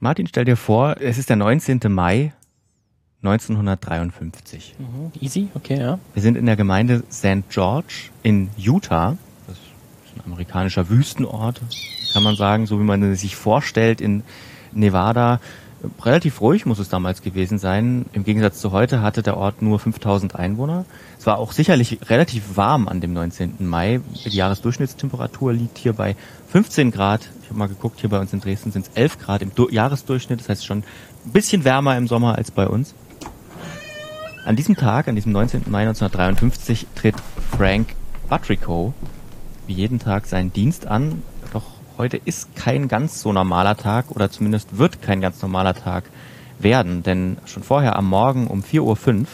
Martin, stell dir vor, es ist der 19. Mai 1953. Mhm, easy, okay, ja. Wir sind in der Gemeinde St. George in Utah. Das ist ein amerikanischer Wüstenort, kann man sagen, so wie man sich vorstellt in Nevada. Relativ ruhig muss es damals gewesen sein. Im Gegensatz zu heute hatte der Ort nur 5000 Einwohner. Es war auch sicherlich relativ warm an dem 19. Mai. Die Jahresdurchschnittstemperatur liegt hier bei 15 Grad. Ich habe mal geguckt, hier bei uns in Dresden sind es 11 Grad im du Jahresdurchschnitt. Das heißt schon ein bisschen wärmer im Sommer als bei uns. An diesem Tag, an diesem 19. Mai 1953, tritt Frank Buttrico wie jeden Tag seinen Dienst an. Heute ist kein ganz so normaler Tag oder zumindest wird kein ganz normaler Tag werden, denn schon vorher am Morgen um 4.05 Uhr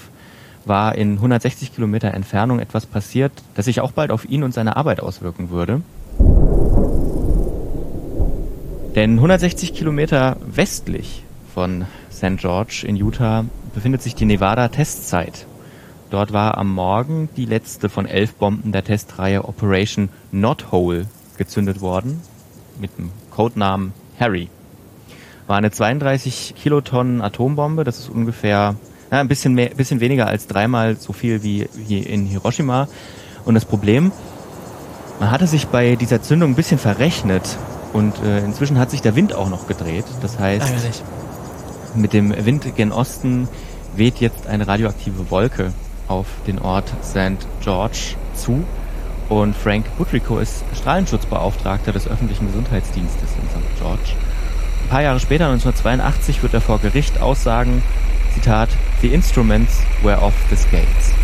war in 160 Kilometer Entfernung etwas passiert, das sich auch bald auf ihn und seine Arbeit auswirken würde. Denn 160 Kilometer westlich von St. George in Utah befindet sich die Nevada Testzeit. Dort war am Morgen die letzte von elf Bomben der Testreihe Operation Not Hole gezündet worden, mit dem Codenamen Harry. War eine 32 Kilotonnen Atombombe, das ist ungefähr ja, ein bisschen, mehr, bisschen weniger als dreimal so viel wie, wie in Hiroshima. Und das Problem, man hatte sich bei dieser Zündung ein bisschen verrechnet und äh, inzwischen hat sich der Wind auch noch gedreht. Das heißt, Ärgerlich. mit dem Wind gen Osten weht jetzt eine radioaktive Wolke auf den Ort St. George zu. Und Frank Buttrico ist Strahlenschutzbeauftragter des öffentlichen Gesundheitsdienstes in St. George. Ein paar Jahre später, 1982, wird er vor Gericht aussagen, Zitat, The instruments were off the scales.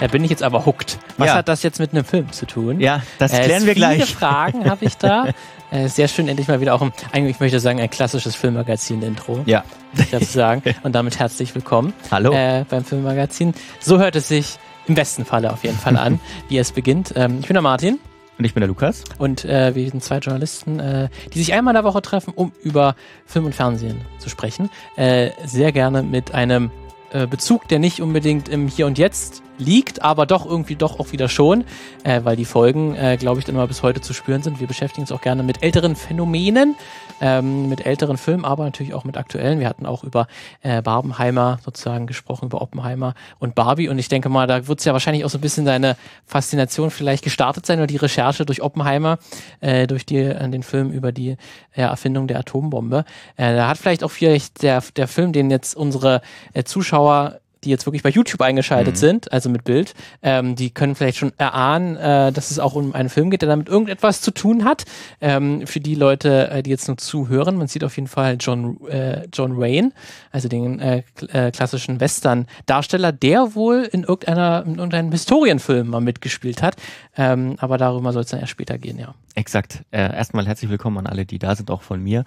Da bin ich jetzt aber hooked. Was Ja. hat das jetzt mit einem Film zu tun? Ja, das Äh, klären wir viele gleich. Fragen habe ich da. Äh, sehr schön, endlich mal wieder auch, ein, eigentlich ich möchte sagen, ein klassisches Filmmagazin-Intro. Ja. Ich dazu sagen. Und damit herzlich willkommen Hallo. äh, beim Filmmagazin. So hört es sich im besten Falle auf jeden Fall an, wie es beginnt. Ähm, ich bin der Martin Und ich bin der Lukas. und äh, wir sind zwei Journalisten, äh, die sich einmal in der Woche treffen, um über Film und Fernsehen zu sprechen. Äh, sehr gerne mit einem äh, Bezug, der nicht unbedingt im Hier und Jetzt liegt, aber doch irgendwie doch auch wieder schon, äh, weil die Folgen, äh, glaube ich, dann mal bis heute zu spüren sind. Wir beschäftigen uns auch gerne mit älteren Phänomenen, ähm, mit älteren Filmen, aber natürlich auch mit aktuellen. Wir hatten auch über äh, Barbenheimer sozusagen gesprochen, über Oppenheimer und Barbie und ich denke mal, da wird es ja wahrscheinlich auch so ein bisschen deine Faszination vielleicht gestartet sein oder die Recherche durch Oppenheimer, äh, durch die, äh, den Film über die äh, Erfindung der Atombombe. Äh, da hat vielleicht auch vielleicht der, der Film, den jetzt unsere äh, Zuschauer die jetzt wirklich bei YouTube eingeschaltet Mhm. sind, also mit Bild, ähm, die können vielleicht schon erahnen, äh, dass es auch um einen Film geht, der damit irgendetwas zu tun hat. Ähm, für die Leute, äh, die jetzt nur zuhören, man sieht auf jeden Fall John, äh, John Wayne, also den äh, äh, klassischen Western-Darsteller, der wohl in irgendeiner, in irgendeinem Historienfilm mal mitgespielt hat. Ähm, aber darüber soll es dann erst später gehen, ja. Exakt. Äh, erstmal herzlich willkommen an alle, die da sind, auch von mir.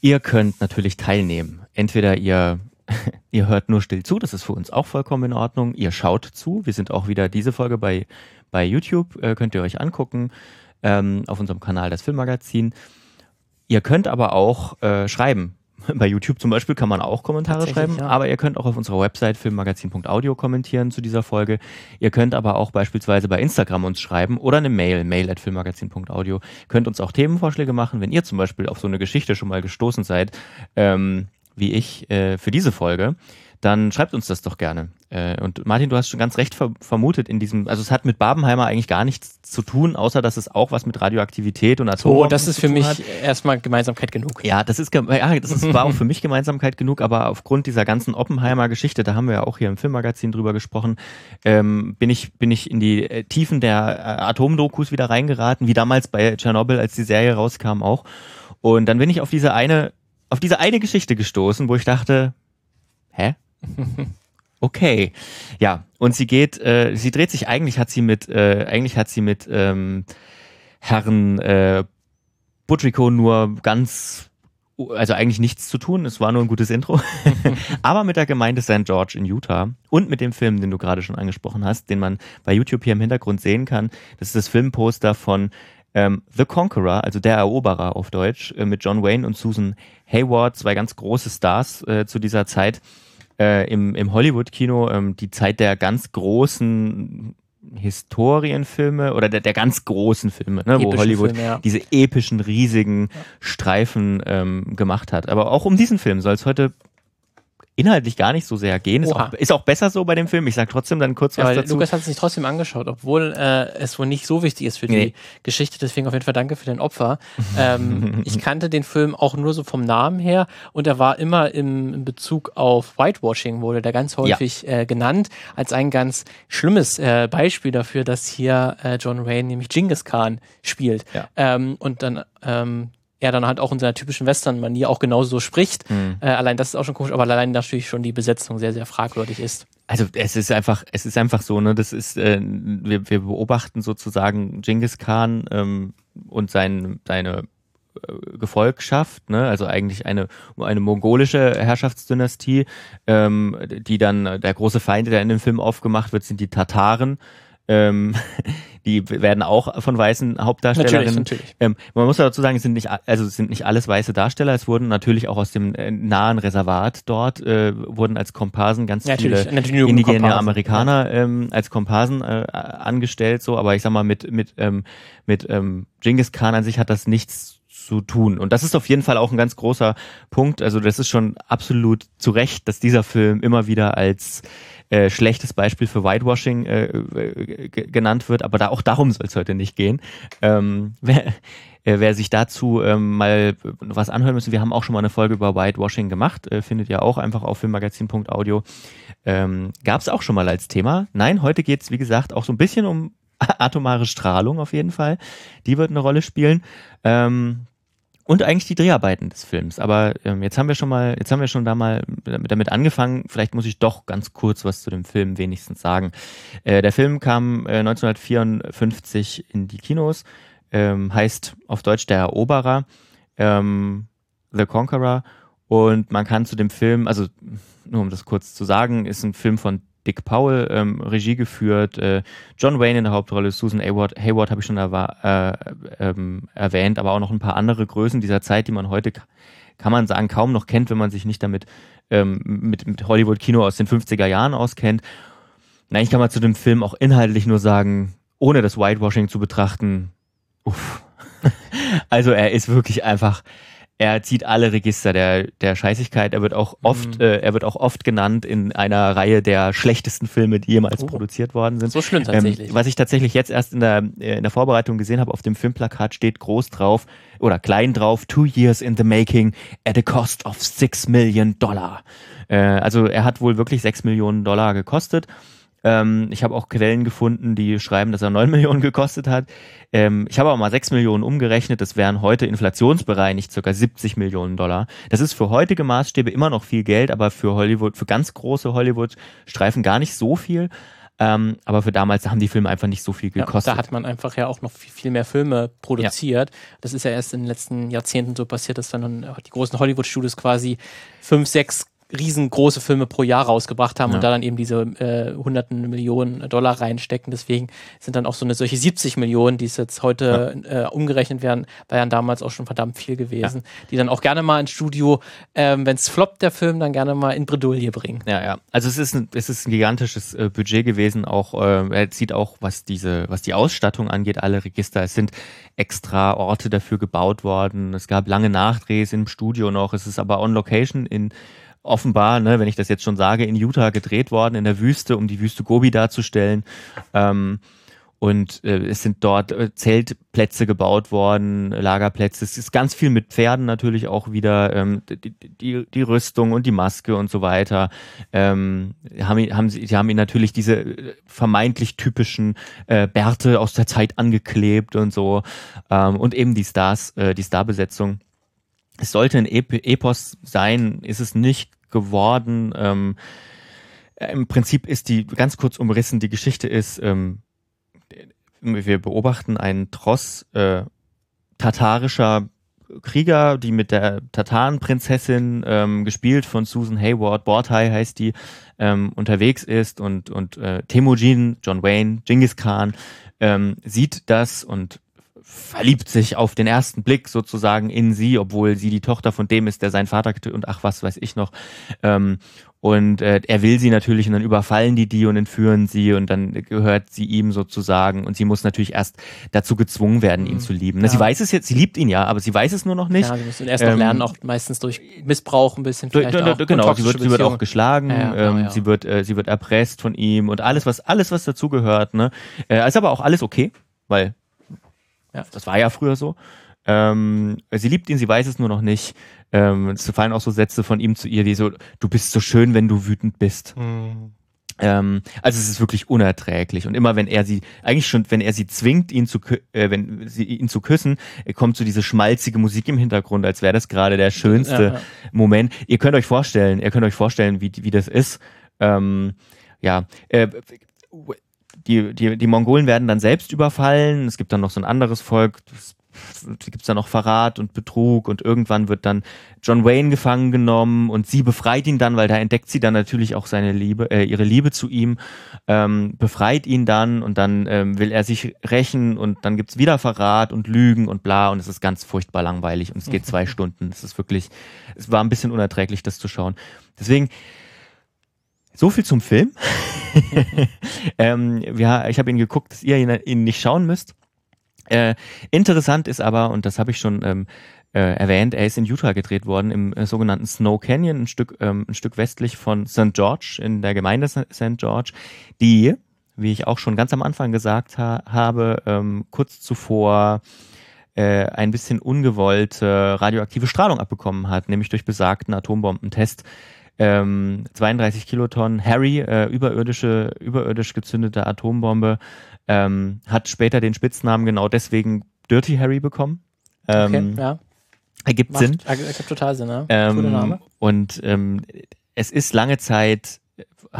Ihr könnt natürlich teilnehmen. Entweder ihr, ihr hört nur still zu, das ist für uns auch vollkommen in Ordnung. Ihr schaut zu. Wir sind auch wieder diese Folge bei, bei YouTube, äh, könnt ihr euch angucken, ähm, auf unserem Kanal das Filmmagazin. Ihr könnt aber auch äh, schreiben. Bei YouTube zum Beispiel kann man auch Kommentare schreiben, ja. aber ihr könnt auch auf unserer Website filmmagazin.audio kommentieren zu dieser Folge. Ihr könnt aber auch beispielsweise bei Instagram uns schreiben oder eine Mail, mail at filmmagazin.audio. Könnt uns auch Themenvorschläge machen, wenn ihr zum Beispiel auf so eine Geschichte schon mal gestoßen seid, ähm, wie ich äh, für diese Folge, dann schreibt uns das doch gerne. Äh, und Martin, du hast schon ganz recht ver vermutet in diesem, also es hat mit Barbenheimer eigentlich gar nichts zu tun, außer dass es auch was mit Radioaktivität und Atom Oh, das ist für mich hat. erstmal Gemeinsamkeit genug. Ja, das ist, ja, das ist, war auch für mich Gemeinsamkeit genug, aber aufgrund dieser ganzen Oppenheimer-Geschichte, da haben wir ja auch hier im Filmmagazin drüber gesprochen, ähm, bin ich, bin ich in die äh, Tiefen der äh, Atomdokus wieder reingeraten, wie damals bei Tschernobyl, als die Serie rauskam auch. Und dann bin ich auf diese eine, auf diese eine Geschichte gestoßen, wo ich dachte, hä? Okay, ja, und sie geht, äh, sie dreht sich eigentlich hat sie mit, äh, eigentlich hat sie mit ähm, Herrn äh, Buttrico nur ganz, also eigentlich nichts zu tun. Es war nur ein gutes Intro. Aber mit der Gemeinde St. George in Utah und mit dem Film, den du gerade schon angesprochen hast, den man bei YouTube hier im Hintergrund sehen kann. Das ist das Filmposter von ähm, The Conqueror, also der Eroberer auf Deutsch, äh, mit John Wayne und Susan Hayward, zwei ganz große Stars äh, zu dieser Zeit äh, im, im Hollywood-Kino, ähm, die Zeit der ganz großen Historienfilme oder der, der ganz großen Filme, ne, wo Hollywood Filme, ja. diese epischen, riesigen Streifen ähm, gemacht hat. Aber auch um diesen Film soll es heute inhaltlich gar nicht so sehr gehen. Ist auch, ist auch besser so bei dem Film. Ich sag trotzdem dann kurz Ja, was dazu. Lukas hat es sich trotzdem angeschaut, obwohl äh, es wohl nicht so wichtig ist für die Nee. Geschichte. Deswegen auf jeden Fall danke für dein Opfer. ähm, ich kannte den Film auch nur so vom Namen her und er war immer im, in Bezug auf Whitewashing, wurde der ganz häufig äh, genannt, als ein ganz schlimmes äh, Beispiel dafür, dass hier äh, John Wayne nämlich Genghis Khan spielt. Ja. Ähm, und dann ähm, er dann halt auch in seiner typischen Western-Manier auch genauso so spricht. Mhm. Äh, allein das ist auch schon komisch, aber allein natürlich schon die Besetzung sehr, sehr fragwürdig ist. Also es ist einfach, es ist einfach so, ne, das ist, äh, wir, wir beobachten sozusagen Genghis Khan ähm, und sein, seine äh, Gefolgschaft, ne, also eigentlich eine, eine mongolische Herrschaftsdynastie, ähm, die dann, äh, der große Feind, der in dem Film aufgemacht wird, sind die Tataren. Ähm, die werden auch von weißen Hauptdarstellerinnen. Natürlich, natürlich. Ähm, man muss dazu sagen, es sind nicht, also es sind nicht alles weiße Darsteller. Es wurden natürlich auch aus dem äh, nahen Reservat dort äh, wurden als Komparsen ganz Ja, viele natürlich, natürlich indigene Komparsen, Amerikaner ähm, als Komparsen äh, angestellt. So, aber ich sag mal mit mit ähm, mit ähm, Genghis Khan an sich hat das nichts zu tun. Und das ist auf jeden Fall auch ein ganz großer Punkt. Also das ist schon absolut zu Recht, dass dieser Film immer wieder als äh, schlechtes Beispiel für Whitewashing äh, äh, genannt wird, aber da auch darum soll es heute nicht gehen. Ähm, wer, äh, wer sich dazu ähm, mal was anhören müsste, wir haben auch schon mal eine Folge über Whitewashing gemacht, äh, findet ihr auch einfach auf filmmagazin.audio. Ähm, Gab es auch schon mal als Thema. Nein, heute geht's wie gesagt, auch so ein bisschen um atomare Strahlung auf jeden Fall. Die wird eine Rolle spielen. Ähm, und eigentlich die Dreharbeiten des Films. Aber ähm, jetzt haben wir schon mal, jetzt haben wir schon da mal damit, angefangen. Vielleicht muss ich doch ganz kurz was zu dem Film wenigstens sagen. Äh, der Film kam äh, 1954 in die Kinos, ähm, heißt auf Deutsch Der Eroberer, ähm, The Conqueror. Und man kann zu dem Film, also nur um das kurz zu sagen, ist ein Film von Dick Powell, ähm, Regie geführt, äh, John Wayne in der Hauptrolle, Susan Hayward, Hayward habe ich schon äh, ähm, erwähnt, aber auch noch ein paar andere Größen dieser Zeit, die man heute, ka- kann man sagen, kaum noch kennt, wenn man sich nicht damit ähm, mit, mit Hollywood-Kino aus den 50er Jahren auskennt. Nein, ich kann mal zu dem Film auch inhaltlich nur sagen, ohne das Whitewashing zu betrachten, uff. also er ist wirklich einfach, er zieht alle Register der, der Scheißigkeit. Er wird auch oft, Mhm. äh, er wird auch oft genannt in einer Reihe der schlechtesten Filme, die jemals Oh. produziert worden sind. So schlimm tatsächlich. Ähm, was ich tatsächlich jetzt erst in der, äh, in der Vorbereitung gesehen habe, auf dem Filmplakat steht groß drauf oder klein drauf, two years in the making at a cost of six million Dollar. Äh, also er hat wohl wirklich sechs Millionen Dollar gekostet. Ähm, ich habe auch Quellen gefunden, die schreiben, dass er 9 Millionen gekostet hat. Ähm, ich habe aber mal 6 Millionen umgerechnet. Das wären heute inflationsbereinigt circa 70 Millionen Dollar. Das ist für heutige Maßstäbe immer noch viel Geld, aber für Hollywood, für ganz große Hollywood-Streifen gar nicht so viel. Ähm, aber für damals haben die Filme einfach nicht so viel Ja, gekostet. da hat man einfach ja auch noch viel, viel mehr Filme produziert. Das ist ja erst in den letzten Jahrzehnten so passiert, dass dann die großen Hollywood-Studios quasi fünf, sechs riesengroße Filme pro Jahr rausgebracht haben Ja. und da dann eben diese äh, hunderten Millionen Dollar reinstecken. Deswegen sind dann auch so eine solche 70 Millionen, die es jetzt heute äh, umgerechnet werden, war ja damals auch schon verdammt viel gewesen, die dann auch gerne mal ins Studio, ähm, wenn es floppt, der Film, dann gerne mal in Bredouille bringen. Ja, ja. Also es ist ein, es ist ein gigantisches äh, Budget gewesen. Auch äh, er sieht auch, was diese, was die Ausstattung angeht, alle Register. Es sind extra Orte dafür gebaut worden. Es gab lange Nachdrehs im Studio noch. Es ist aber on Location in offenbar, ne, wenn ich das jetzt schon sage, in Utah gedreht worden, in der Wüste, um die Wüste Gobi darzustellen. Ähm, und äh, es sind dort äh, Zeltplätze gebaut worden, Lagerplätze. Es ist ganz viel mit Pferden natürlich auch wieder, ähm, die, die, die Rüstung und die Maske und so weiter. Ähm, haben, haben sie, sie haben ihn natürlich diese äh, vermeintlich typischen äh, Bärte aus der Zeit angeklebt und so. Ähm, und eben die Stars, äh, die Starbesetzung. Es sollte ein Ep Epos sein, ist es nicht geworden. Ähm, äh, Im Prinzip ist die, ganz kurz umrissen, die Geschichte ist, ähm, wir beobachten einen Tross äh, tatarischer Krieger, die mit der Tatarenprinzessin, ähm, gespielt von Susan Hayward, Bortai heißt die, ähm, unterwegs ist und, und äh, Temujin, John Wayne, Genghis Khan, ähm, sieht das und verliebt sich auf den ersten Blick sozusagen in sie, obwohl sie die Tochter von dem ist, der seinen Vater getötet und ach was weiß ich noch. Ähm, und äh, er will sie natürlich und dann überfallen die die und entführen sie und dann gehört sie ihm sozusagen und sie muss natürlich erst dazu gezwungen werden, ihn Mhm. zu lieben. Ne, Ja. Sie weiß es jetzt, sie liebt ihn ja, aber sie weiß es nur noch nicht. Ja, sie müssen erst noch Ähm, lernen, auch meistens durch Missbrauch ein bisschen vielleicht du- auch. genau, sie wird, sie wird auch geschlagen, Ja, ja, ähm, sie wird, äh, sie wird erpresst von ihm und alles, was, alles, was dazugehört, ne. Äh, ist aber auch alles okay, weil Ja. das war ja früher so. Ähm, sie liebt ihn, sie weiß es nur noch nicht. Ähm, es fallen auch so Sätze von ihm zu ihr, die so, du bist so schön, wenn du wütend bist. Ähm, also es ist wirklich unerträglich. Und immer wenn er sie, eigentlich schon, wenn er sie zwingt, ihn zu, äh, wenn sie ihn zu küssen, äh, kommt so diese schmalzige Musik im Hintergrund, als wäre das gerade der schönste Ja, ja. Moment. Ihr könnt euch vorstellen, ihr könnt euch vorstellen, wie, wie das ist. Ähm, ja, äh, die, die, die Mongolen werden dann selbst überfallen. Es gibt dann noch so ein anderes Volk. Das gibt es dann noch Verrat und Betrug und irgendwann wird dann John Wayne gefangen genommen und sie befreit ihn dann, weil da entdeckt sie dann natürlich auch seine Liebe, äh, ihre Liebe zu ihm, ähm, befreit ihn dann und dann ähm, will er sich rächen und dann gibt's wieder Verrat und Lügen und bla und es ist ganz furchtbar langweilig und es geht zwei Stunden. Es ist wirklich, es war ein bisschen unerträglich, das zu schauen. Deswegen, so viel zum Film. ähm, wir, ich habe ihn geguckt, dass ihr ihn, ihn nicht schauen müsst. Äh, interessant ist aber, und das habe ich schon ähm, äh, erwähnt, er ist in Utah gedreht worden, im äh, sogenannten Snow Canyon, ein Stück, ähm, ein Stück westlich von St. George, in der Gemeinde St. George, die, wie ich auch schon ganz am Anfang gesagt ha habe, ähm, kurz zuvor äh, ein bisschen ungewollte radioaktive Strahlung abbekommen hat, nämlich durch besagten Atombombentest. Ähm, 32 Kilotonnen Harry, äh, überirdische, überirdisch gezündete Atombombe, ähm, hat später den Spitznamen genau deswegen Dirty Harry bekommen. Ähm, Okay, ja. Ergibt Macht, Sinn. ergibt total Sinn, ne? Ähm, Cooler Name. Und ähm, es ist lange Zeit,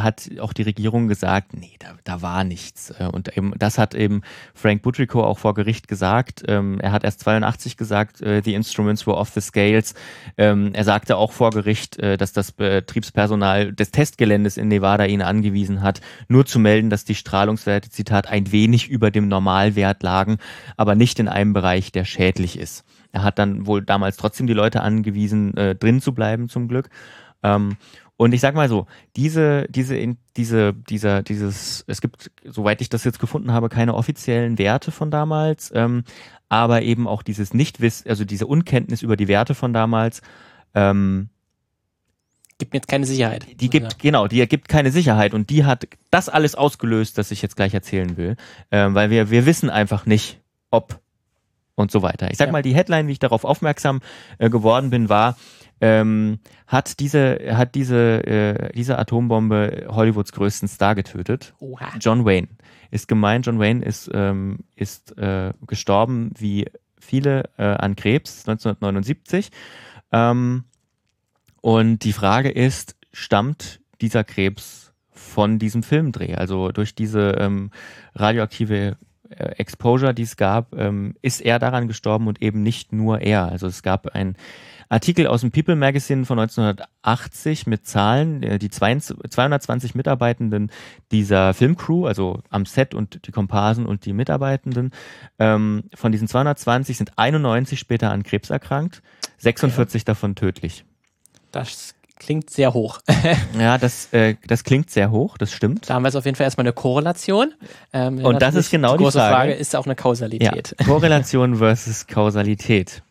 hat auch die Regierung gesagt, nee, da, da war nichts. Äh, Und eben, das hat eben Frank Butrico auch vor Gericht gesagt. Ähm, er hat erst 82 gesagt, äh, the instruments were off the scales. Ähm, er sagte auch vor Gericht, äh, dass das Betriebspersonal des Testgeländes in Nevada ihn angewiesen hat, nur zu melden, dass die Strahlungswerte, Zitat, ein wenig über dem Normalwert lagen, aber nicht in einem Bereich, der schädlich ist. Er hat dann wohl damals trotzdem die Leute angewiesen, drin zu bleiben, zum Glück. Und ich sag mal so, diese, diese, diese, dieser, dieses, es gibt, soweit ich das jetzt gefunden habe, keine offiziellen Werte von damals, ähm, aber eben auch dieses Nichtwiss, also diese Unkenntnis über die Werte von damals, ähm, Gibt mir jetzt keine Sicherheit. die gibt, genau, die ergibt keine Sicherheit und die hat das alles ausgelöst, das ich jetzt gleich erzählen will, ähm, weil wir, wir wissen einfach nicht, ob und so weiter. Ich sag Ja. mal, die Headline, wie ich darauf aufmerksam äh, geworden bin, war, ähm, hat diese, hat diese, äh, diese Atombombe Hollywoods größten Star getötet. Oha. John Wayne ist gemeint. John Wayne ist, ähm, ist äh, gestorben wie viele äh, an Krebs 1979. Ähm, und die Frage ist, stammt dieser Krebs von diesem Filmdreh? Also durch diese ähm, radioaktive Exposure, die es gab, ähm, ist er daran gestorben und eben nicht nur er. Also es gab ein Artikel aus dem People Magazine von 1980 mit Zahlen, äh, die 22 220 Mitarbeitenden dieser Filmcrew, also am Set und die Komparsen und die Mitarbeitenden, ähm, von diesen 220 sind 91 später an Krebs erkrankt, 46 davon tödlich. Das klingt sehr hoch. Ja, das, äh, das klingt sehr hoch, das stimmt. Da haben wir jetzt auf jeden Fall erstmal eine Korrelation. Ähm, Und das ist genau die große Frage. Frage. Ist auch eine Ja, Kausalität. Korrelation versus Kausalität.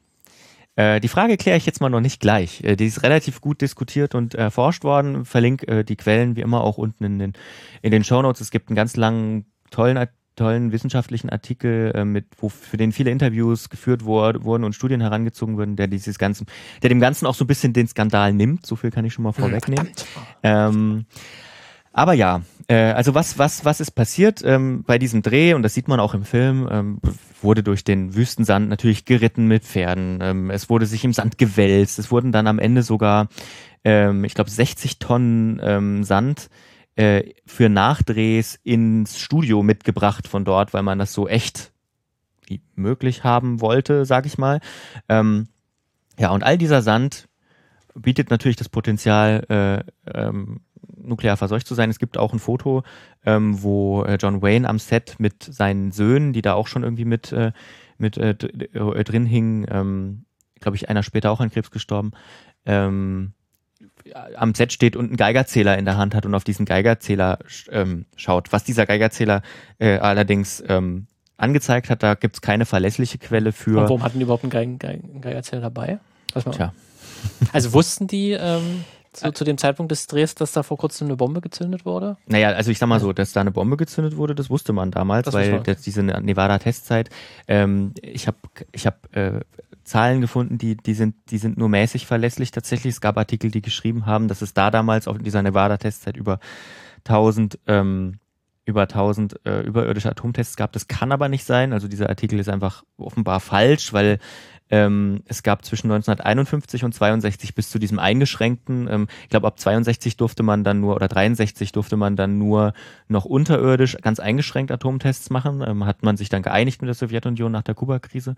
Äh, die Frage kläre ich jetzt mal noch nicht gleich. Äh, die ist relativ gut diskutiert und erforscht worden. Verlinke äh, die Quellen wie immer auch unten in den, in den Shownotes. Es gibt einen ganz langen, tollen, tollen wissenschaftlichen Artikel, äh, mit, wo, für den viele Interviews geführt wur- wurden und Studien herangezogen wurden, der dieses Ganzen, der dem Ganzen auch so ein bisschen den Skandal nimmt. So viel kann ich schon mal vorwegnehmen. Ähm, aber ja, äh, also was, was, was ist passiert ähm, bei diesem Dreh, und das sieht man auch im Film, ähm, wurde durch den Wüstensand natürlich geritten mit Pferden. Ähm, es wurde sich im Sand gewälzt. Es wurden dann am Ende sogar, ähm, ich glaube, 60 Tonnen ähm, Sand äh, für Nachdrehs ins Studio mitgebracht von dort, weil man das so echt möglich haben wollte, sag ich mal. Ähm, ja, und all dieser Sand bietet natürlich das Potenzial, äh, ähm, nuklear verseucht zu sein. Es gibt auch ein Foto, ähm, wo äh, John Wayne am Set mit seinen Söhnen, die da auch schon irgendwie mit, äh, mit äh, äh, drin hingen, ähm, glaube ich, einer später auch an Krebs gestorben, ähm, am Set steht und einen Geigerzähler in der Hand hat und auf diesen Geigerzähler ähm, schaut. Was dieser Geigerzähler äh, allerdings ähm, angezeigt hat, da gibt es keine verlässliche Quelle für. Und warum hatten die überhaupt einen, Geig Geig Geigerzähler dabei? Tja. Also wussten die ähm, zu, zu dem Zeitpunkt des Drehs, dass da vor kurzem eine Bombe gezündet wurde? Naja, also ich sag mal so, dass da eine Bombe gezündet wurde, das wusste man damals, Das weil das, diese Nevada-Testzeit, ähm, ich habe ich hab, äh, Zahlen gefunden, die, die, sind, die sind nur mäßig verlässlich tatsächlich. Es gab Artikel, die geschrieben haben, dass es da damals auf dieser Nevada-Testzeit über 1000 ähm, über 1000 äh, überirdische Atomtests gab. Das kann aber nicht sein. Also dieser Artikel ist einfach offenbar falsch, weil ähm, es gab zwischen 1951 und 62 bis zu diesem eingeschränkten, ähm, ich glaube ab 62 durfte man dann nur, oder 63 durfte man dann nur noch unterirdisch ganz eingeschränkt Atomtests machen. Ähm, hat man sich dann geeinigt mit der Sowjetunion nach der Kuba-Krise.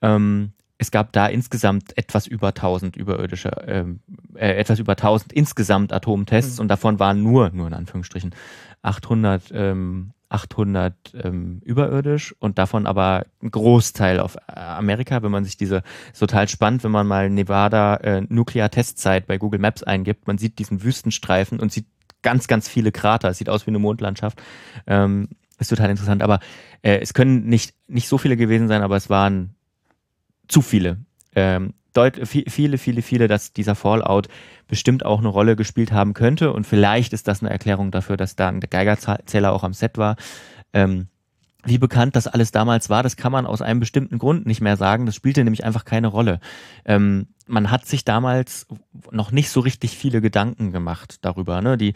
Ähm, es gab da insgesamt etwas über 1000 überirdische, ähm, äh, etwas über 1000 insgesamt Atomtests Mhm. und davon waren nur, nur in Anführungsstrichen, 800, ähm, 800 ähm, überirdisch und davon aber ein Großteil auf äh, Amerika. Wenn man sich diese, ist total spannend, wenn man mal Nevada äh, Nuklear-Testzeit bei Google Maps eingibt, man sieht diesen Wüstenstreifen und sieht ganz, ganz viele Krater. Es sieht aus wie eine Mondlandschaft. Ähm, ist total interessant. Aber äh, es können nicht, nicht so viele gewesen sein, aber es waren zu viele. Ähm, viele, viele, viele, dass dieser Fallout bestimmt auch eine Rolle gespielt haben könnte. Und vielleicht ist das eine Erklärung dafür, dass da ein Geigerzähler auch am Set war. Ähm, wie bekannt das alles damals war, das kann man aus einem bestimmten Grund nicht mehr sagen. Das spielte nämlich einfach keine Rolle. Ähm, man hat sich damals noch nicht so richtig viele Gedanken gemacht darüber. Ne? Die,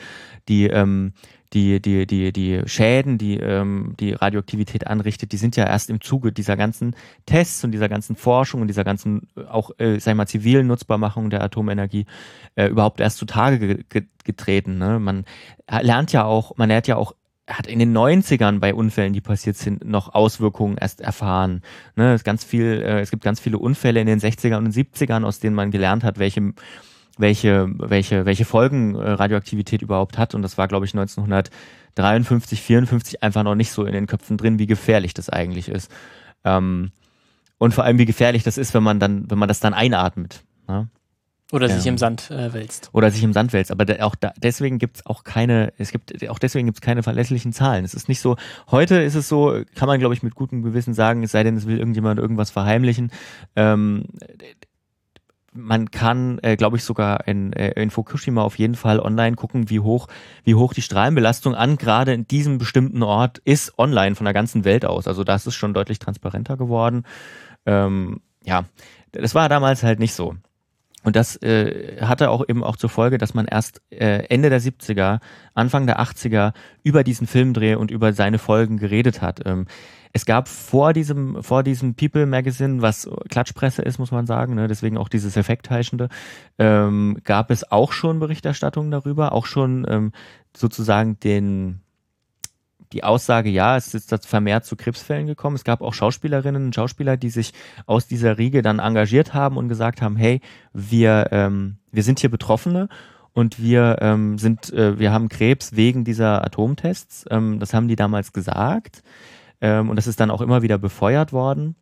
die, ähm, die, die, die, die Schäden, die ähm, die Radioaktivität anrichtet, die sind ja erst im Zuge dieser ganzen Tests und dieser ganzen Forschung und dieser ganzen äh, auch, äh, sag ich mal, zivilen Nutzbarmachung der Atomenergie äh, überhaupt erst zutage ge ge getreten. Ne? Man lernt ja auch, man lernt ja auch hat in den 90ern bei Unfällen, die passiert sind, noch Auswirkungen erst erfahren. Ne, es, ganz viel, äh, es gibt ganz viele Unfälle in den 60ern und 70ern, aus denen man gelernt hat, welche, welche, welche, welche Folgen äh, Radioaktivität überhaupt hat. Und das war, glaube ich, 1953, 54 einfach noch nicht so in den Köpfen drin, wie gefährlich das eigentlich ist. Ähm, und vor allem, wie gefährlich das ist, wenn man dann, wenn man das dann einatmet. Ne? Oder sich Ähm. im Sand äh, wälzt. oder sich im Sand wälzt. Aber da, auch da, deswegen gibt's auch keine, es gibt auch deswegen gibt's keine verlässlichen Zahlen. Es ist nicht so, heute ist es so, kann man, glaube ich, mit gutem Gewissen sagen, es sei denn, es will irgendjemand irgendwas verheimlichen. Ähm, man kann, äh, glaube ich, sogar in, äh, in Fukushima auf jeden Fall online gucken, wie hoch, wie hoch die Strahlenbelastung an gerade in diesem bestimmten Ort ist, online von der ganzen Welt aus. Also das ist schon deutlich transparenter geworden. Ähm, ja, das war damals halt nicht so. Und das äh, hatte auch eben auch zur Folge, dass man erst äh, Ende der 70er, Anfang der 80er über diesen Filmdreh und über seine Folgen geredet hat. Ähm, es gab vor diesem, vor diesem People Magazine, was Klatschpresse ist, muss man sagen, ne, deswegen auch dieses Effektheischende, ähm, gab es auch schon Berichterstattung darüber, auch schon ähm, sozusagen den, die Aussage, ja, es ist das vermehrt zu Krebsfällen gekommen. Es gab auch Schauspielerinnen und Schauspieler, die sich aus dieser Riege dann engagiert haben und gesagt haben, hey, wir, ähm, wir sind hier Betroffene und wir ähm, sind, äh, wir haben Krebs wegen dieser Atomtests. Ähm, das haben die damals gesagt. Ähm, und das ist dann auch immer wieder befeuert worden.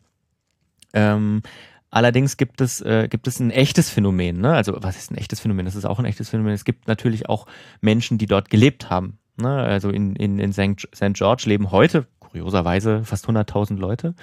Ähm, allerdings gibt es, äh, gibt es ein echtes Phänomen. Ne? Also was ist ein echtes Phänomen? Das ist auch ein echtes Phänomen. Es gibt natürlich auch Menschen, die dort gelebt haben. Ne? Also in, in, in St. George leben heute, kurioserweise, fast 100.000 Leute.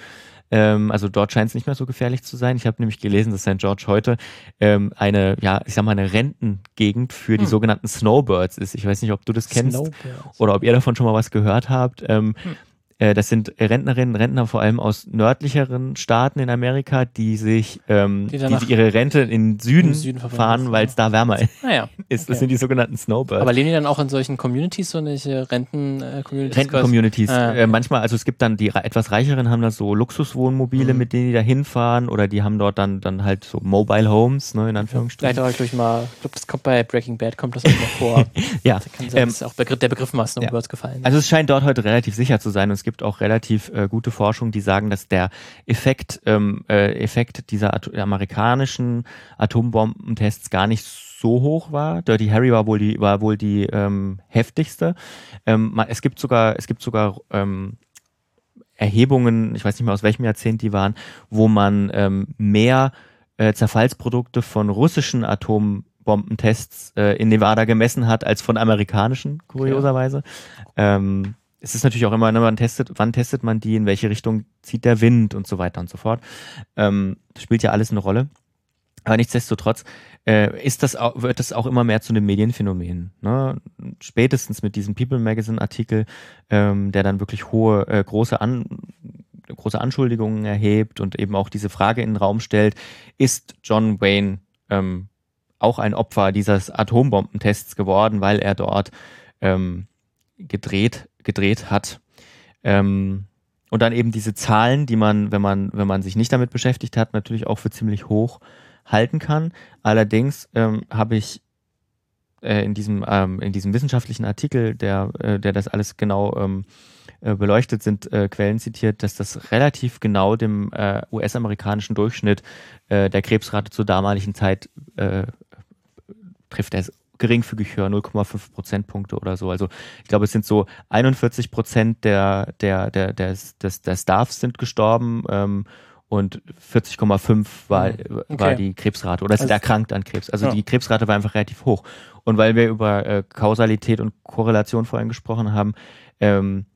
Ähm, also dort scheint es nicht mehr so gefährlich zu sein. Ich habe nämlich gelesen, dass St. George heute ähm, eine, ja, ich sag mal, eine Rentengegend für die Hm. sogenannten Snowbirds ist. Ich weiß nicht, ob du das kennst Snowbirds. oder ob ihr davon schon mal was gehört habt. Ähm, Hm. Äh, das sind Rentnerinnen und Rentner vor allem aus nördlicheren Staaten in Amerika, die sich ähm, Die die ihre Rente in Süden, Süden fahren, weil ja. es da wärmer Naja. ist. Das Okay. sind die sogenannten Snowbirds. Aber leben die dann auch in solchen Communities, so welche Renten-Communities? Renten-Communities. Ah, okay. äh, manchmal, also es gibt dann die etwas reicheren haben da so Luxuswohnmobile, Mhm. mit denen die da hinfahren oder die haben dort dann dann halt so Mobile Homes, ne, in Anführungsstrichen. Vielleicht auch durch mal, ich glaube, das kommt bei Breaking Bad, kommt das auch noch vor. Ja, Da kann sein, ähm, auch Begriff, der Begriff mal Snowbirds gefallen ist. Also es scheint dort heute relativ sicher zu sein und es gibt auch relativ äh, gute Forschung, die sagen, dass der Effekt, ähm, äh, Effekt dieser Ato amerikanischen Atombombentests gar nicht so hoch war. Dirty Harry war wohl die, war wohl die ähm, heftigste. Ähm, es gibt sogar, es gibt sogar ähm, Erhebungen, ich weiß nicht mehr aus welchem Jahrzehnt die waren, wo man ähm, mehr äh, Zerfallsprodukte von russischen Atom Atombombentests äh, in Nevada gemessen hat, als von amerikanischen, kurioserweise. Ja. Ähm, es ist natürlich auch immer, ne, man testet, wann testet man die, in welche Richtung zieht der Wind und so weiter und so fort. Ähm, das spielt ja alles eine Rolle. Aber nichtsdestotrotz äh, ist das auch, wird das auch immer mehr zu einem Medienphänomen. Ne? Spätestens mit diesem People Magazine Artikel, ähm, der dann wirklich hohe, äh, große, An große Anschuldigungen erhebt und eben auch diese Frage in den Raum stellt, ist John Wayne ähm, auch ein Opfer dieses Atombombentests geworden, weil er dort ähm, gedreht, gedreht hat. Ähm, und dann eben diese Zahlen, die man, wenn man, wenn man sich nicht damit beschäftigt hat, natürlich auch für ziemlich hoch halten kann. Allerdings ähm, habe ich äh, in diesem ähm, in diesem wissenschaftlichen Artikel, der äh, der das alles genau ähm, äh, beleuchtet, sind äh, Quellen zitiert, dass das relativ genau dem äh, US-amerikanischen Durchschnitt der Krebsrate zur damaligen Zeit trifft. Er ist geringfügig höher, 0,5 Prozentpunkte oder so. Also ich glaube, es sind so 41 Prozent der, der, der, der, des, der Staffs sind gestorben ähm, und 40,5 war, mhm. okay. war die Krebsrate oder sind also, erkrankt an Krebs. Also ja. die Krebsrate war einfach relativ hoch. Und weil wir über äh, Kausalität und Korrelation vorhin gesprochen haben, ähm,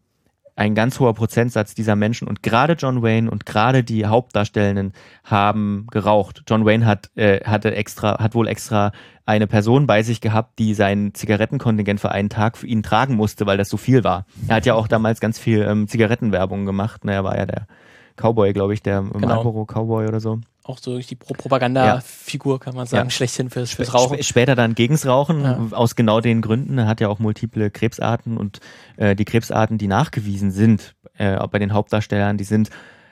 ein ganz hoher Prozentsatz dieser Menschen und gerade John Wayne und gerade die Hauptdarstellenden haben geraucht. John Wayne hat äh, hatte extra hat wohl extra eine Person bei sich gehabt, die sein Zigarettenkontingent für einen Tag für ihn tragen musste, weil das so viel war. Er hat ja auch damals ganz viel ähm, Zigarettenwerbung gemacht. Ne, er war ja der Cowboy, glaube ich, der genau. Marlboro Cowboy oder so. Auch so die Propagandafigur, kann man sagen, ja. schlechthin fürs, fürs Rauchen. Später dann gegens Rauchen, ja. aus genau den Gründen. Er hat ja auch multiple Krebsarten und äh, die Krebsarten, die nachgewiesen sind, äh, bei den Hauptdarstellern, die sind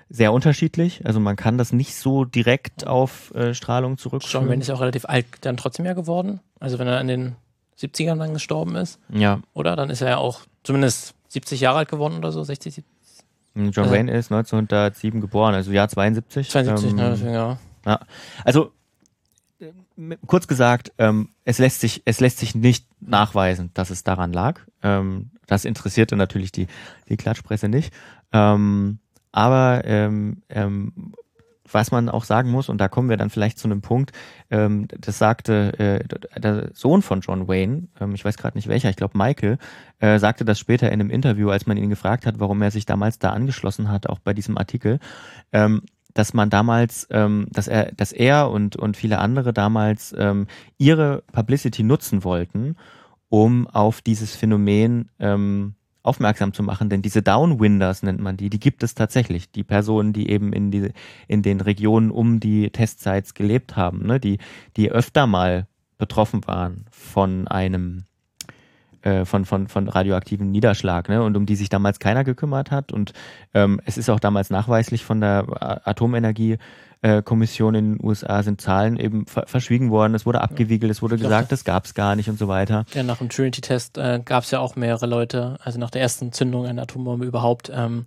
sehr unterschiedlich. Also man kann das nicht so direkt auf äh, Strahlung zurückführen. John Wayne ist ja auch relativ alt dann trotzdem ja geworden. Also wenn er in den 70ern dann gestorben ist. Ja. Oder? Dann ist er ja auch zumindest 70 Jahre alt geworden oder so, 60, 70. John Wayne ist 1907 geboren, also Jahr 72. 72, ähm, ne, ja. ja. Also kurz gesagt, ähm, es lässt sich es lässt sich nicht nachweisen, dass es daran lag. Ähm, das interessierte natürlich die die Klatschpresse nicht. Ähm, aber ähm, ähm, was man auch sagen muss, und da kommen wir dann vielleicht zu einem Punkt, ähm, das sagte äh, der Sohn von John Wayne, ähm, ich weiß gerade nicht welcher, ich glaube Michael, äh, sagte das später in einem Interview, als man ihn gefragt hat, warum er sich damals da angeschlossen hat, auch bei diesem Artikel, ähm, dass man damals, ähm, dass er, dass er und, und viele andere damals ähm, ihre Publicity nutzen wollten, um auf dieses Phänomen ähm, aufmerksam zu machen, denn diese Downwinders nennt man die, die gibt es tatsächlich. Die Personen, die eben in, die, in den Regionen um die Testsites gelebt haben, ne, die, die öfter mal betroffen waren von einem äh, von, von, von radioaktiven Niederschlag, ne? Und um die sich damals keiner gekümmert hat. Und ähm, es ist auch damals nachweislich von der Atomenergie Kommission in den USA sind Zahlen eben verschwiegen worden, es wurde abgewiegelt, es wurde gesagt, das gab es gar nicht und so weiter. Ja, nach dem Trinity-Test äh, gab es ja auch mehrere Leute, also nach der ersten Zündung einer Atombombe überhaupt, ähm,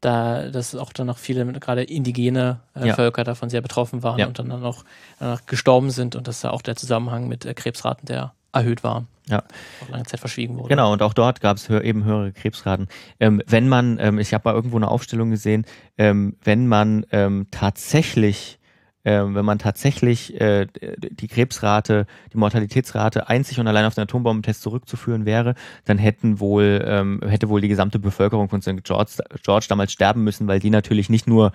da dass auch dann noch viele, gerade indigene äh, ja. Völker davon sehr betroffen waren ja. und dann auch gestorben sind und dass da auch der Zusammenhang mit äh, Krebsraten der erhöht war. Ja. Auch lange Zeit verschwiegen wurde. Genau, und auch dort gab es hö eben höhere Krebsraten. Ähm, wenn man, ähm, ich habe mal irgendwo eine Aufstellung gesehen, ähm, wenn man ähm, tatsächlich ähm, wenn man tatsächlich äh, die Krebsrate, die Mortalitätsrate einzig und allein auf den Atombombentest zurückzuführen wäre, dann hätten wohl, ähm, hätte wohl die gesamte Bevölkerung von St. George, George damals sterben müssen, weil die natürlich nicht nur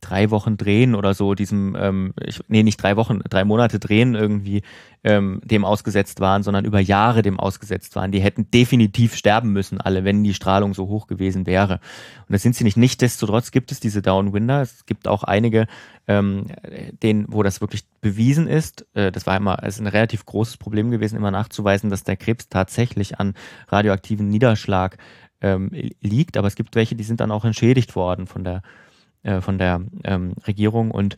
drei Wochen drehen oder so, diesem, ähm, ich, nee, nicht drei Wochen, drei Monate drehen irgendwie ähm, dem ausgesetzt waren, sondern über Jahre dem ausgesetzt waren. Die hätten definitiv sterben müssen, alle, wenn die Strahlung so hoch gewesen wäre. Und das sind sie nicht. Nichtsdestotrotz gibt es diese Downwinder. Es gibt auch einige, ähm, denen, wo das wirklich bewiesen ist. Äh, das war immer, es ist ein relativ großes Problem gewesen, immer nachzuweisen, dass der Krebs tatsächlich an radioaktiven Niederschlag ähm, liegt. Aber es gibt welche, die sind dann auch entschädigt worden von der äh, von der ähm, Regierung und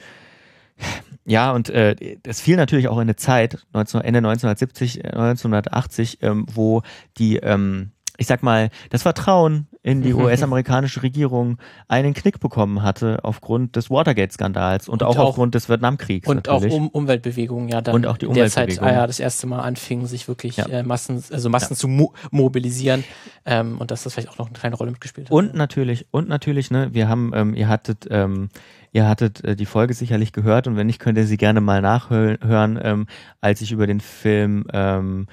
ja, und äh, fiel natürlich auch in eine Zeit, 19, Ende 1970, 1980, äh, ähm, wo die ähm, ich sag mal, das Vertrauen in die US-amerikanische Regierung einen Knick bekommen hatte aufgrund des Watergate-Skandals und, und, auch, aufgrund des Vietnamkriegs. Und natürlich. auch um Umweltbewegungen, ja, dann und auch die Umweltbewegung. Zeit, ah, ja, das erste Mal anfingen, sich wirklich ja. äh, Massen, also Massen ja. zu mo mobilisieren ähm, und dass das vielleicht auch noch eine kleine Rolle mitgespielt hat. Und natürlich, und natürlich, ne, wir haben, ähm, ihr hattet, ähm, ihr hattet äh, die Folge sicherlich gehört und wenn nicht, könnt ihr sie gerne mal nachhören, ähm, als ich über den Film ähm,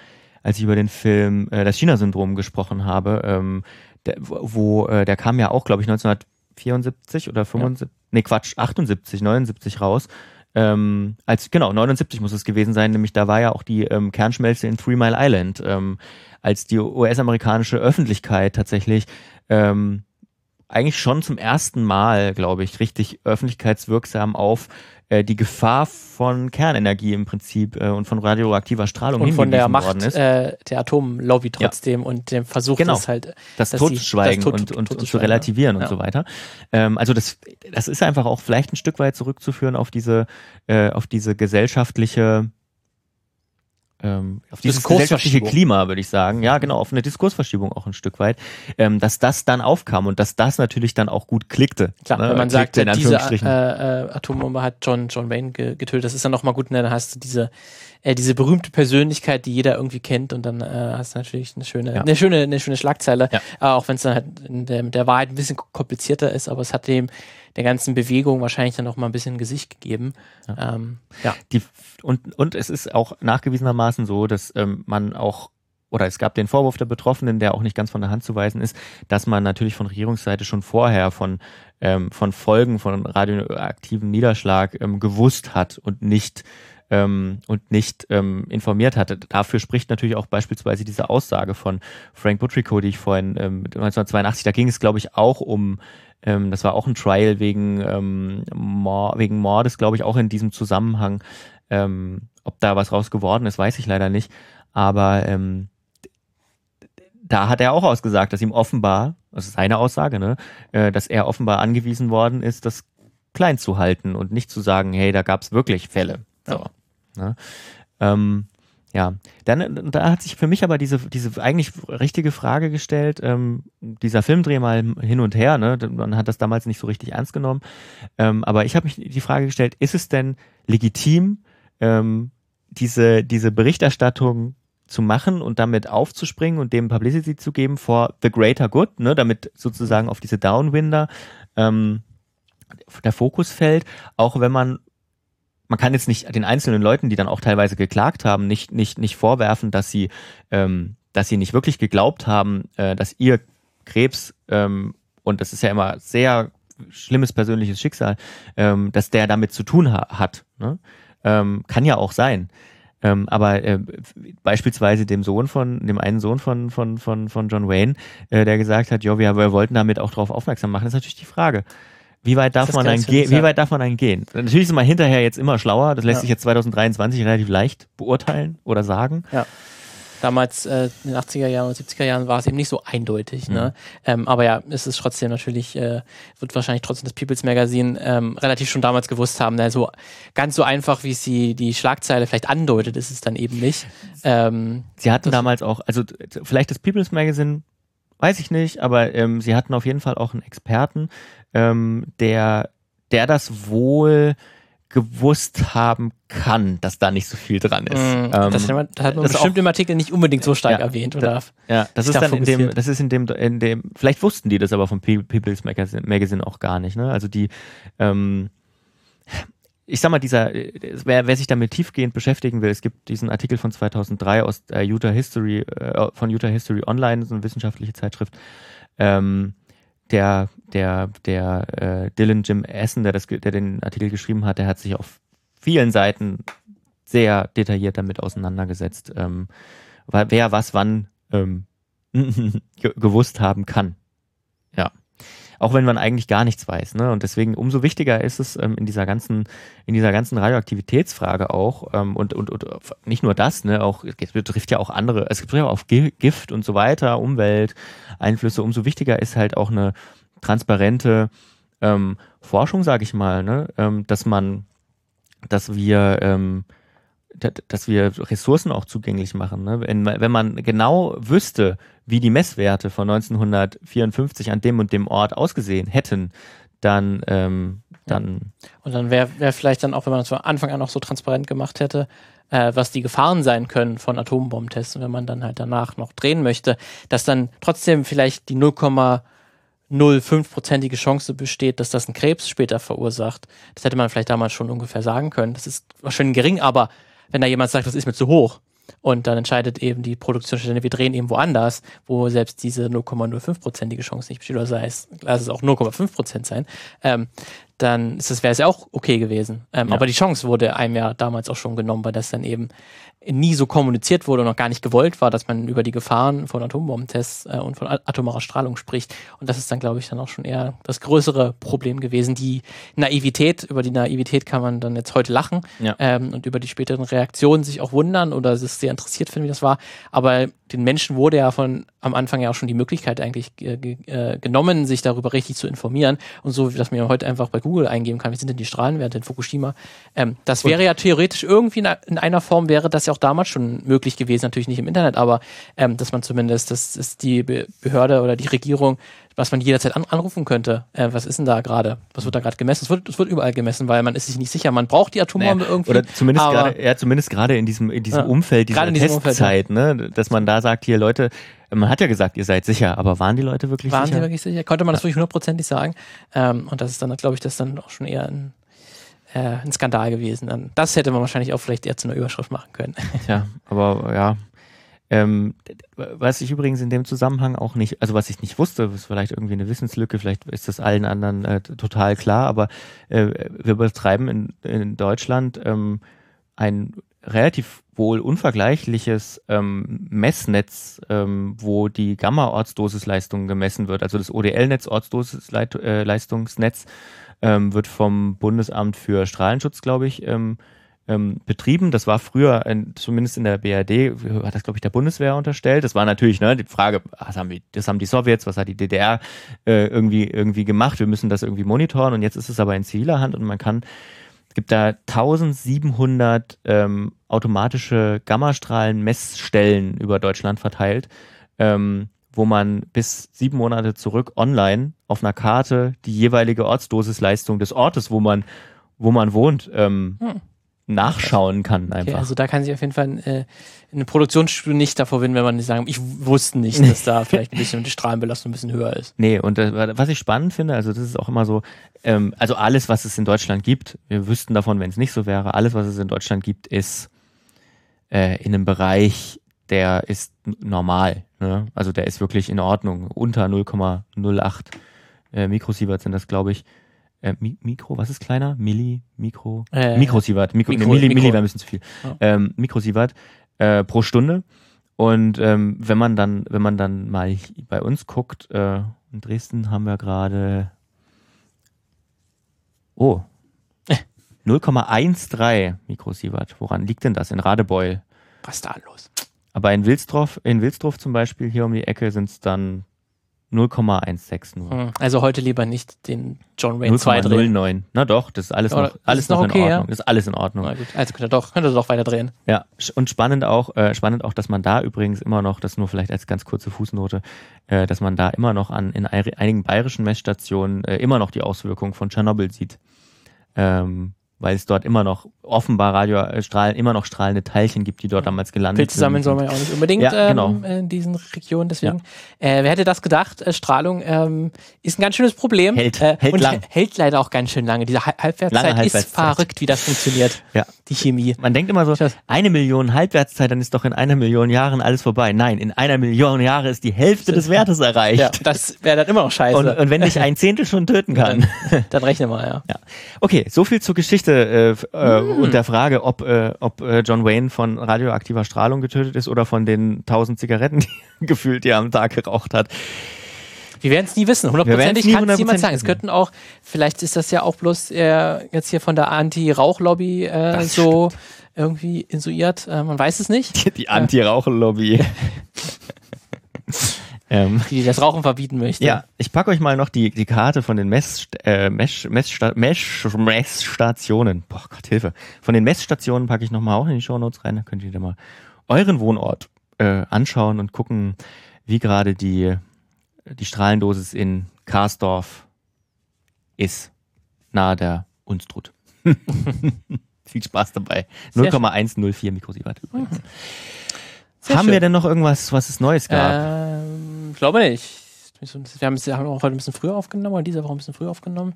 als ich über den Film äh, das China-Syndrom gesprochen habe, ähm, der, wo äh, der kam ja auch, glaube ich, 1974 oder 75, ja. nee Quatsch, 78, 79 raus. Ähm, als genau 79 muss es gewesen sein, nämlich da war ja auch die ähm, Kernschmelze in Three Mile Island, ähm, als die US-amerikanische Öffentlichkeit tatsächlich ähm, eigentlich schon zum ersten Mal, glaube ich, richtig öffentlichkeitswirksam auf äh, die Gefahr von Kernenergie im Prinzip äh, und von radioaktiver Strahlung und von der Macht äh, der Atomlobby trotzdem ja. und dem Versuch, genau. das halt das Totschweigen das und, und, und, zu relativieren ja. und so weiter. Ähm, also das, das ist einfach auch vielleicht ein Stück weit zurückzuführen auf diese, äh, auf diese gesellschaftliche ähm, auf dieses gesellschaftliche Klima, würde ich sagen. Ja, genau, auf eine Diskursverschiebung auch ein Stück weit, ähm, dass das dann aufkam und dass das natürlich dann auch gut klickte. Klar, ne? wenn man sagt, diese äh, äh, Atombombe hat John, John Wayne getötet, das ist dann nochmal gut, ne? dann hast du diese, äh, diese berühmte Persönlichkeit, die jeder irgendwie kennt und dann äh, hast du natürlich eine schöne, ja. eine schöne, eine schöne Schlagzeile, ja. äh, auch wenn es dann halt in der, der Wahrheit ein bisschen komplizierter ist, aber es hat dem der ganzen Bewegung wahrscheinlich dann noch mal ein bisschen Gesicht gegeben. Ja. Ähm, ja. Die, und, und es ist auch nachgewiesenermaßen so, dass ähm, man auch oder es gab den Vorwurf der Betroffenen, der auch nicht ganz von der Hand zu weisen ist, dass man natürlich von Regierungsseite schon vorher von, ähm, von Folgen von radioaktivem Niederschlag ähm, gewusst hat und nicht ähm, und nicht ähm, informiert hatte. Dafür spricht natürlich auch beispielsweise diese Aussage von Frank Butrico, die ich vorhin ähm, 1982, da ging es glaube ich auch um ähm, das war auch ein Trial wegen, ähm, Mord, wegen Mordes, glaube ich, auch in diesem Zusammenhang. Ähm, ob da was raus geworden ist, weiß ich leider nicht. Aber ähm, da hat er auch ausgesagt, dass ihm offenbar, das ist seine Aussage, ne, äh, dass er offenbar angewiesen worden ist, das klein zu halten und nicht zu sagen, hey, da gab es wirklich Fälle. So, ne? ähm, ja, dann da hat sich für mich aber diese, diese eigentlich richtige Frage gestellt, ähm, dieser Filmdreh mal hin und her, ne? man hat das damals nicht so richtig ernst genommen, ähm, aber ich habe mich die Frage gestellt, ist es denn legitim, ähm, diese, diese Berichterstattung zu machen und damit aufzuspringen und dem Publicity zu geben vor the greater good, ne? damit sozusagen auf diese Downwinder ähm, der Fokus fällt, auch wenn man man kann jetzt nicht den einzelnen Leuten, die dann auch teilweise geklagt haben, nicht, nicht, nicht vorwerfen, dass sie, ähm, dass sie nicht wirklich geglaubt haben, äh, dass ihr Krebs, ähm, und das ist ja immer sehr schlimmes persönliches Schicksal, ähm, dass der damit zu tun ha hat. Ne? Ähm, kann ja auch sein. Ähm, aber äh, beispielsweise dem Sohn von, dem einen Sohn von, von, von, von John Wayne, äh, der gesagt hat, ja, wir, wir wollten damit auch darauf aufmerksam machen, ist natürlich die Frage. Wie weit darf man dann gehen? Wie weit darf man dann gehen? Natürlich ist man hinterher jetzt immer schlauer. Das lässt ja. sich jetzt 2023 relativ leicht beurteilen oder sagen. Ja. Damals äh, in den 80er Jahren und 70er Jahren war es eben nicht so eindeutig. Ne? Mhm. Ne? Ähm, aber ja, es ist trotzdem natürlich, äh, wird wahrscheinlich trotzdem das People's Magazine ähm, relativ schon damals gewusst haben. Ne? So, ganz so einfach, wie es die, die Schlagzeile vielleicht andeutet, ist es dann eben nicht. Ähm, Sie hatten damals auch, also vielleicht das People's Magazine weiß ich nicht, aber ähm, sie hatten auf jeden Fall auch einen Experten, ähm, der, der das wohl gewusst haben kann, dass da nicht so viel dran ist. Mm, ähm, das hat man bestimmt im Artikel nicht unbedingt so stark ja, erwähnt, oder? Ja, das ist dann in dem, das ist in dem, in dem, vielleicht wussten die das aber vom People's Magazine, Magazine auch gar nicht, ne? Also die, ähm, ich sag mal, dieser, wer, wer sich damit tiefgehend beschäftigen will, es gibt diesen Artikel von 2003 aus äh, Utah History, äh, von Utah History Online, so eine wissenschaftliche Zeitschrift, ähm, der, der, der äh, Dylan Jim Essen, der, das, der den Artikel geschrieben hat, der hat sich auf vielen Seiten sehr detailliert damit auseinandergesetzt, ähm, wer was wann ähm, gewusst haben kann. Ja auch wenn man eigentlich gar nichts weiß. Ne? Und deswegen umso wichtiger ist es ähm, in dieser ganzen, in dieser ganzen Radioaktivitätsfrage auch ähm, und, und, und nicht nur das, ne, auch es betrifft ja auch andere, es betrifft ja auch Gift und so weiter, Umwelt, Einflüsse. Umso wichtiger ist halt auch eine transparente ähm, Forschung, sage ich mal, ne? ähm, dass man, dass wir ähm, dass wir Ressourcen auch zugänglich machen. Ne? Wenn, wenn man genau wüsste, wie die Messwerte von 1954 an dem und dem Ort ausgesehen hätten, dann, ähm, dann. Und dann wäre wär vielleicht dann auch, wenn man das von Anfang an auch so transparent gemacht hätte, äh, was die Gefahren sein können von Atombombentests und wenn man dann halt danach noch drehen möchte, dass dann trotzdem vielleicht die 0,05-prozentige Chance besteht, dass das einen Krebs später verursacht. Das hätte man vielleicht damals schon ungefähr sagen können. Das ist wahrscheinlich gering, aber wenn da jemand sagt, das ist mir zu hoch, und dann entscheidet eben die Produktionsstelle, wir drehen eben woanders, wo selbst diese 0,05-prozentige Chance nicht besteht, oder sei es, lass es auch 0,5 Prozent sein, ähm, dann ist das wäre es ja auch okay gewesen. Ähm, ja. Aber die Chance wurde einem ja damals auch schon genommen, weil das dann eben nie so kommuniziert wurde und noch gar nicht gewollt war, dass man über die Gefahren von Atombombentests äh, und von atomarer Strahlung spricht. Und das ist dann, glaube ich, dann auch schon eher das größere Problem gewesen. Die Naivität, über die Naivität kann man dann jetzt heute lachen ja. ähm, und über die späteren Reaktionen sich auch wundern oder sich sehr interessiert finden, wie das war. Aber den Menschen wurde ja von am Anfang ja auch schon die Möglichkeit eigentlich äh, genommen, sich darüber richtig zu informieren. Und so, dass man heute einfach bei Google eingeben kann, wie sind denn die Strahlenwerte in Fukushima. Ähm, das wäre ja theoretisch irgendwie in, in, einer Form wäre das ja auch damals schon möglich gewesen, natürlich nicht im Internet, aber ähm, dass man zumindest, dass, dass die Behörde oder die Regierung was man jederzeit an, anrufen könnte. Äh, was ist denn da gerade? Was wird da gerade gemessen? Es wird, es wird überall gemessen, weil man ist sich nicht sicher. Man braucht die Atombombe naja, irgendwie. Oder zumindest gerade, ja, zumindest gerade in diesem, in diesem ja, Umfeld dieser Testzeit, Umfeld, ja. ne, dass man da sagt, hier Leute, man hat ja gesagt, ihr seid sicher, aber waren die Leute wirklich waren sicher? Waren die wirklich sicher? Konnte man das wirklich hundertprozentig sagen? Ähm, und das ist dann, glaube ich, das dann auch schon eher ein, äh, ein Skandal gewesen. Das hätte man wahrscheinlich auch vielleicht eher zu einer Überschrift machen können. Tja, aber ja, ähm, was ich übrigens in dem Zusammenhang auch nicht, also was ich nicht wusste, ist vielleicht irgendwie eine Wissenslücke, vielleicht ist das allen anderen äh, total klar, aber äh, wir betreiben in, in Deutschland ähm, ein relativ wohl unvergleichliches ähm, Messnetz, ähm, wo die Gamma-Ortsdosisleistung gemessen wird. Also das ODL-Netz, Ortsdosisleistungsnetz, ähm, wird vom Bundesamt für Strahlenschutz, glaube ich, ähm, ähm, betrieben. Das war früher, in, zumindest in der BRD, hat das, glaube ich, der Bundeswehr unterstellt. Das war natürlich ne, die Frage, was haben, wir, das haben die Sowjets, was hat die DDR äh, irgendwie, irgendwie gemacht? Wir müssen das irgendwie monitoren und jetzt ist es aber in ziviler Hand und man kann, es gibt da 1700 ähm, automatische Gammastrahlen-Messstellen über Deutschland verteilt. Ähm, wo man bis sieben Monate zurück online auf einer Karte die jeweilige Ortsdosisleistung des Ortes, wo man, wo man wohnt, ähm, hm nachschauen kann einfach. Okay, also da kann sich auf jeden Fall äh, eine Produktionsstudie nicht davor winnen, wenn man nicht sagen, ich wusste nicht, dass da vielleicht ein bisschen die Strahlenbelastung ein bisschen höher ist. Nee, und äh, was ich spannend finde, also das ist auch immer so, ähm, also alles, was es in Deutschland gibt, wir wüssten davon, wenn es nicht so wäre, alles, was es in Deutschland gibt, ist äh, in einem Bereich, der ist normal. Ne? Also der ist wirklich in Ordnung. Unter 0,08 äh, Mikrosievert sind das, glaube ich äh, Mikro, was ist kleiner? Milli, Mikro, äh, Mikrosievert, Mikro, Mikro, nee, Milli, Mikro. Milli wäre ein bisschen zu viel. Ja. Ähm, Mikrosievert äh, pro Stunde. Und ähm, wenn man dann, wenn man dann mal bei uns guckt, äh, in Dresden haben wir gerade oh 0,13 Mikrosievert. Woran liegt denn das? In Radebeul. Was ist da los? Aber in Wilsdorf, in Wilsdorf zum Beispiel, hier um die Ecke, sind es dann 0,16 nur. Hm, also heute lieber nicht den John Wayne 2 drehen. 0,09. Na doch, das ist alles noch, alles ist noch, noch okay, in Ordnung. Ja? Das ist alles in Ordnung. Na gut. Also könnte er doch, könnte er doch weiter drehen. Ja, und spannend auch, äh, spannend auch, dass man da übrigens immer noch, das nur vielleicht als ganz kurze Fußnote, äh, dass man da immer noch an, in einigen bayerischen Messstationen äh, immer noch die Auswirkungen von Tschernobyl sieht. Ähm, weil es dort immer noch offenbar Radiostrahlen, immer noch strahlende Teilchen gibt, die dort damals gelandet Pilze sind. sammeln soll man ja auch nicht unbedingt ja, genau. ähm, in diesen Regionen. Deswegen, ja. äh, wer hätte das gedacht? Äh, Strahlung ähm, ist ein ganz schönes Problem. Hält, äh, hält und lang. hält leider auch ganz schön lange. Diese Halbwertszeit, lange Halbwertszeit ist verrückt, wie das funktioniert. Ja. Die Chemie. Man denkt immer so, eine Million Halbwertszeit, dann ist doch in einer Million Jahren alles vorbei. Nein, in einer Million Jahre ist die Hälfte des Wertes erreicht. Ja, das wäre dann immer noch scheiße. Und, und wenn dich ein Zehntel schon töten kann. dann, dann rechne mal, ja. ja. Okay, so viel zur Geschichte äh, äh, hm. und der Frage, ob, äh, ob äh, John Wayne von radioaktiver Strahlung getötet ist oder von den tausend Zigaretten, die gefühlt, die er am Tag geraucht hat. Wir werden es nie wissen. Hundertprozentig kann es niemand sagen. Es könnten auch, vielleicht ist das ja auch bloß äh, jetzt hier von der Anti-Rauch-Lobby äh, so stimmt. irgendwie insuiert. Äh, man weiß es nicht. Die, die Anti-Rauch-Lobby. Ähm, die das Rauchen verbieten möchte. Ja, ich packe euch mal noch die, die Karte von den Mess, äh, Mess, Messsta Mess, Messstationen. Boah Gott, Hilfe. Von den Messstationen packe ich nochmal auch in die Show Notes rein. Da könnt ihr da mal euren Wohnort äh, anschauen und gucken, wie gerade die, die Strahlendosis in Karsdorf ist, nahe der Unstrut. Viel Spaß dabei. Sehr 0,104 Mikrosievert übrigens. Sehr Haben schön. wir denn noch irgendwas, was es Neues gab? Ich glaube nicht. Wir haben, es- haben auch heute ein bisschen früher aufgenommen, oder diese Woche ein bisschen früher aufgenommen.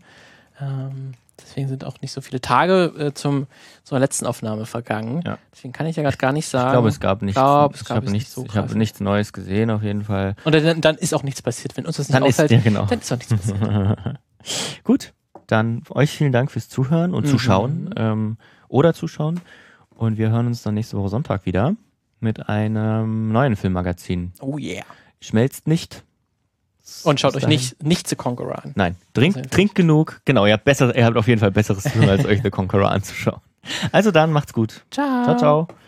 Ähm, deswegen sind auch nicht so viele Tage äh, zum, zur letzten Aufnahme vergangen. Ja. Deswegen kann ich ja gerade gar nicht sagen. ich glaube, es gab nichts. glaub, es ich habe nichts, nicht so ich krass. nichts Neues gesehen, auf jeden Fall. Und dann, dann ist auch nichts passiert. Wenn uns das nicht Dann ist, auffällt, ja, genau. dann ist auch nichts passiert. Gut, dann euch vielen Dank fürs Zuhören und Mhm. Zuschauen ähm, oder Zuschauen. Und wir hören uns dann nächste Woche Sonntag wieder mit einem neuen Filmmagazin. Oh yeah. Schmelzt nicht. Und schaut euch nicht, nicht The Conqueror an. Nein, trinkt, trinkt genug. Genau, ihr habt, besser, ihr habt auf jeden Fall Besseres zu tun, als euch The Conqueror anzuschauen. Also dann, macht's gut. Ciao. Ciao, ciao.